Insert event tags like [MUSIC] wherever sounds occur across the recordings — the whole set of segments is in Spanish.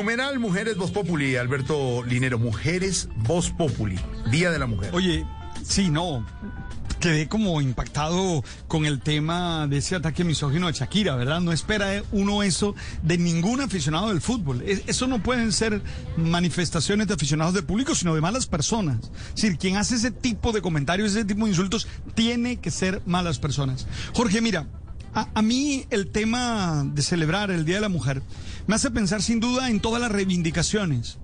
Numeral Mujeres Voz Populi, Alberto Linero. Mujeres Voz Populi, Día de la Mujer. Oye, sí, no. Quedé como impactado con el tema de ese ataque misógino de Shakira, ¿verdad? No espera uno eso de ningún aficionado del fútbol. Es- Eso no pueden ser manifestaciones de aficionados del público, sino de malas personas. Es decir, quien hace ese tipo de comentarios, ese tipo de insultos, tiene que ser malas personas. Jorge, mira, a, a mí el tema de celebrar el Día de la Mujer me hace pensar sin duda en todas las reivindicaciones,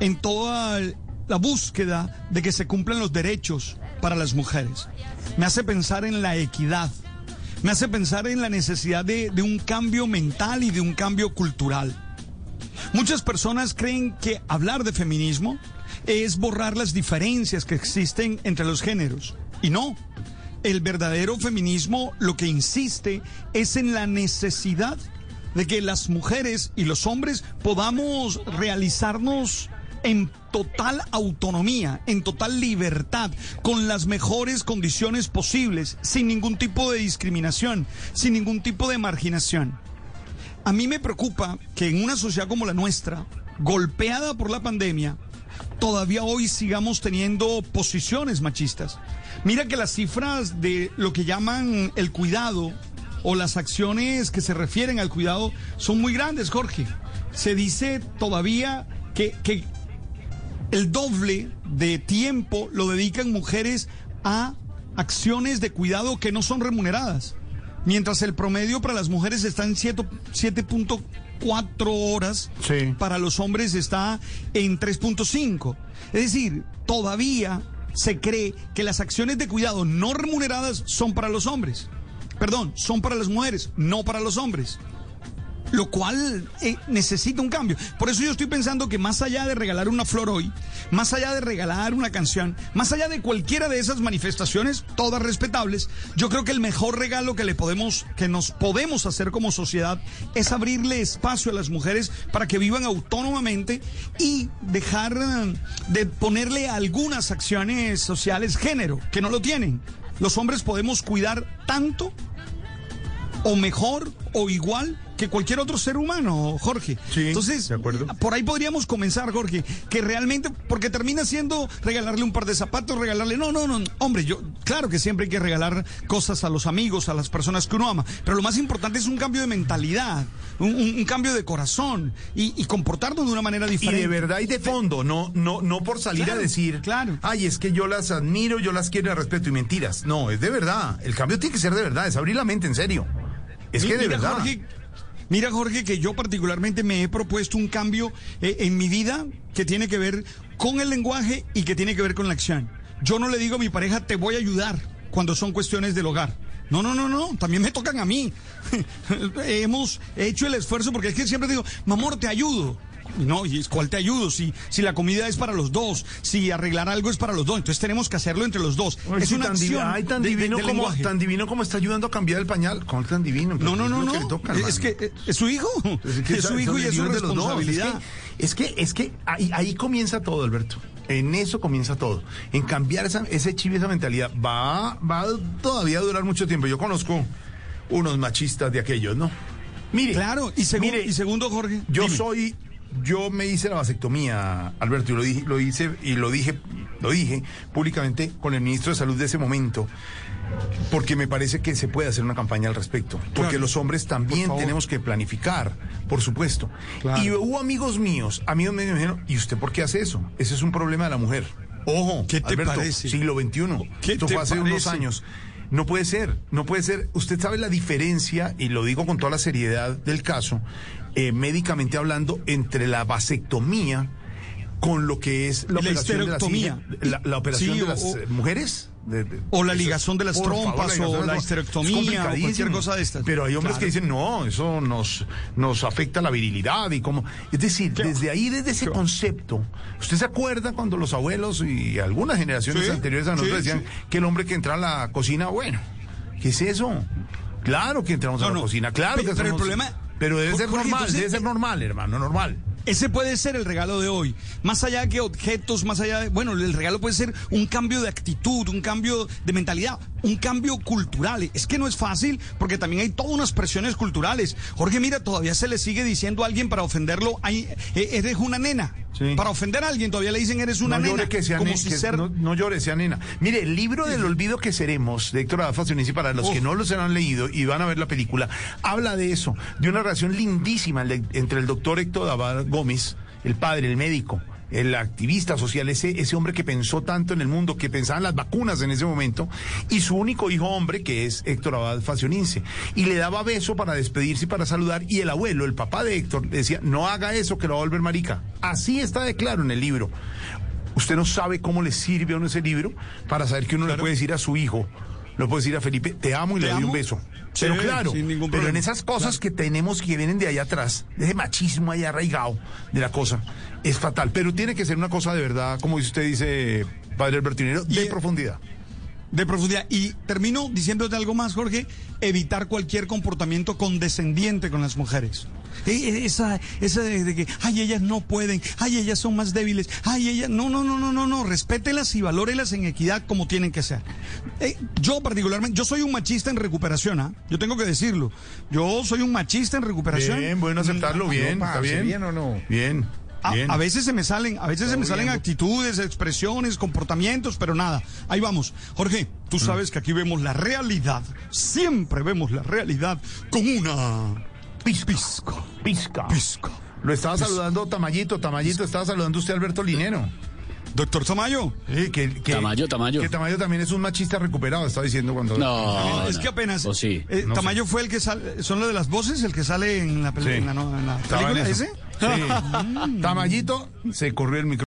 en toda la búsqueda de que se cumplan los derechos para las mujeres. Me hace pensar en la equidad. Me hace pensar en la necesidad de, de un cambio mental y de un cambio cultural. Muchas personas creen que hablar de feminismo es borrar las diferencias que existen entre los géneros. Y no. El verdadero feminismo lo que insiste es en la necesidad de que las mujeres y los hombres podamos realizarnos en total autonomía, en total libertad, con las mejores condiciones posibles, sin ningún tipo de discriminación, sin ningún tipo de marginación. A mí me preocupa que en una sociedad como la nuestra, golpeada por la pandemia, todavía hoy sigamos teniendo posiciones machistas. Mira que las cifras de lo que llaman el cuidado o las acciones que se refieren al cuidado son muy grandes, Jorge. Se dice todavía que, que el doble de tiempo lo dedican mujeres a acciones de cuidado que no son remuneradas. Mientras el promedio para las mujeres está en 7 7.4 horas, Sí. para los hombres está en 3.5. Es decir, todavía se cree que las acciones de cuidado no remuneradas son para los hombres. Perdón, son para las mujeres, no para los hombres lo cual eh, necesita un cambio. Por eso yo estoy pensando que más allá de regalar una flor hoy, más allá de regalar una canción, más allá de cualquiera de esas manifestaciones, todas respetables, yo creo que el mejor regalo que le podemos, que nos podemos hacer como sociedad es abrirle espacio a las mujeres para que vivan autónomamente y dejar eh, de ponerle algunas acciones sociales género, que no lo tienen. Los hombres podemos cuidar tanto o mejor o igual que cualquier otro ser humano, Jorge. Sí, Entonces, de acuerdo. por ahí podríamos comenzar, Jorge, que realmente, porque termina siendo regalarle un par de zapatos, regalarle, no, no, no, hombre, yo, claro que siempre hay que regalar cosas a los amigos, a las personas que uno ama, pero lo más importante es un cambio de mentalidad, un, un- un cambio de corazón y, y comportarnos de una manera Y diferente. de verdad y de fondo, no, no, no por salir Claro, a decir, claro. ay, es que yo las admiro, yo las quiero y respeto y mentiras. No, es de verdad. El cambio tiene que ser de verdad, es abrir la mente en serio. Es que de mira, verdad. Jorge, mira, Jorge, que yo particularmente me he propuesto un cambio eh, en mi vida que tiene que ver con el lenguaje y que tiene que ver con la acción. Yo no le digo a mi pareja, te voy a ayudar cuando son cuestiones del hogar. No, no, no, no, también me tocan a mí. [LAUGHS] Hemos hecho el esfuerzo porque es que siempre digo, mamor, te ayudo. No, y es cuál te ayudo, si, si la comida es para los dos, si arreglar algo es para los dos, entonces tenemos que hacerlo entre los dos. Ay, es una tan, acción ay, tan de- divino de como lenguaje. tan divino como está ayudando a cambiar el pañal. ¿Cómo tan divino? No, no, no, no. que le toca, es que eh, es su hijo. Es Es, que [LAUGHS] su hijo y es su responsabilidad. Es que, es que, es que ahí, ahí comienza todo, Alberto. En eso comienza todo. En cambiar esa, ese chip, esa mentalidad. Va, va todavía a durar mucho tiempo. Yo conozco unos machistas de aquellos, ¿no? Mire. Claro, y, mire, y segundo, Jorge. yo dime. soy, yo me hice la vasectomía, Alberto, y lo dije, lo hice, y lo dije, lo dije públicamente con el ministro de Salud de ese momento, porque me parece que se puede hacer una campaña al respecto. Porque Claro. los hombres también tenemos que planificar, por supuesto. Claro. Y hubo amigos míos, amigos míos me dijeron, ¿y usted por qué hace eso? Ese es un problema de la mujer. Ojo, ¿Qué te Alberto, parece? siglo XXI. ¿Qué Esto te fue hace unos años. No puede ser, no puede ser. Usted sabe la diferencia, y lo digo con toda la seriedad del caso, eh, médicamente hablando, entre la vasectomía con lo que es la la de histerectomía. la, la operación Sí, de las o- eh, mujeres. De- de- O la ligazón de las favor, trompas, o la histerectomía, o cualquier cosa de estas. Pero hay hombres Claro. que dicen, no, eso nos, nos afecta la virilidad y como... Es decir, desde ahí, desde ese concepto, ¿usted se acuerda cuando los abuelos y algunas generaciones Sí, anteriores a nosotros sí, decían que el hombre que entra a la cocina, bueno, ¿qué es eso? Claro que entramos a No, la no. cocina, claro Pe- que pero el problema- Pero debe ser normal, entonces- debe ser normal, hermano, normal. Ese puede ser el regalo de hoy. Más allá que objetos, más allá de... Bueno, el regalo puede ser un cambio de actitud, un cambio de mentalidad, un cambio cultural. Es que no es fácil porque también hay todas unas presiones culturales. Jorge, mira, todavía se le sigue diciendo a alguien para ofenderlo, "Ay, eh, eres una nena. Sí. Para ofender a alguien todavía le dicen eres una no nena. llore que sea como ne- si que- ser... no, no llore, sea nena. Mire, el libro del olvido que seremos de Héctor Abad Facionisi, para los Uf. que no los han leído y van a ver la película, habla de eso, de una relación lindísima entre el doctor Héctor Abad Gómez, el padre, el médico, el activista social, ese, ese hombre que pensó tanto en el mundo, que pensaba en las vacunas en ese momento, y su único hijo hombre, que es Héctor Abad Facionince. Y le daba beso para despedirse y para saludar, y el abuelo, el papá de Héctor, le decía, no haga eso, que lo va a volver marica. Así está de claro en el libro. Usted no sabe cómo le sirve a uno ese libro para saber que uno le puede decir a su hijo, le puede decir a Felipe, te amo y ¿Te le doy un beso. Sí, pero claro, sin ningún pero en esas cosas Claro. que tenemos que vienen de allá atrás, de ese machismo ahí arraigado de la cosa, es fatal. Pero tiene que ser una cosa de verdad, como usted dice, padre Albertinero, de Y- profundidad. De profundidad. Y termino diciéndote algo más, Jorge. Evitar cualquier comportamiento condescendiente con las mujeres. E- e- Esa, esa de, que, ay, ellas no pueden, ay, ellas son más débiles, ay, ellas, no, no, no, no, no, no, respételas y valórelas en equidad como tienen que ser. Eh, yo particularmente, yo soy un machista en recuperación, ¿ah? Yo tengo que decirlo. Yo soy un machista en recuperación. Bien, bueno aceptarlo, bien, parce, está bien. ¿bien o no? Bien. A, bien. a veces se me salen, a veces se me salen bien. actitudes, expresiones, comportamientos, pero nada. Ahí vamos. Jorge, tú sabes que aquí vemos la realidad. Siempre vemos la realidad con una pisca. Pisca. Pisca. Lo estaba saludando Tamayito, Tamayito, estaba saludando usted Alberto Linero. Doctor Tamayo. Sí, que, que- Tamayo, Tamayo. Que Tamayo también es un machista recuperado, estaba diciendo cuando... No, es no. que apenas. ¿O sí? eh, No Tamayo fue el que sale. ¿Son lo de las voces? ¿El que sale en la, peli- Sí. en la, no- en la película eso. ese? Sí. Tamayito se corrió el micrófono.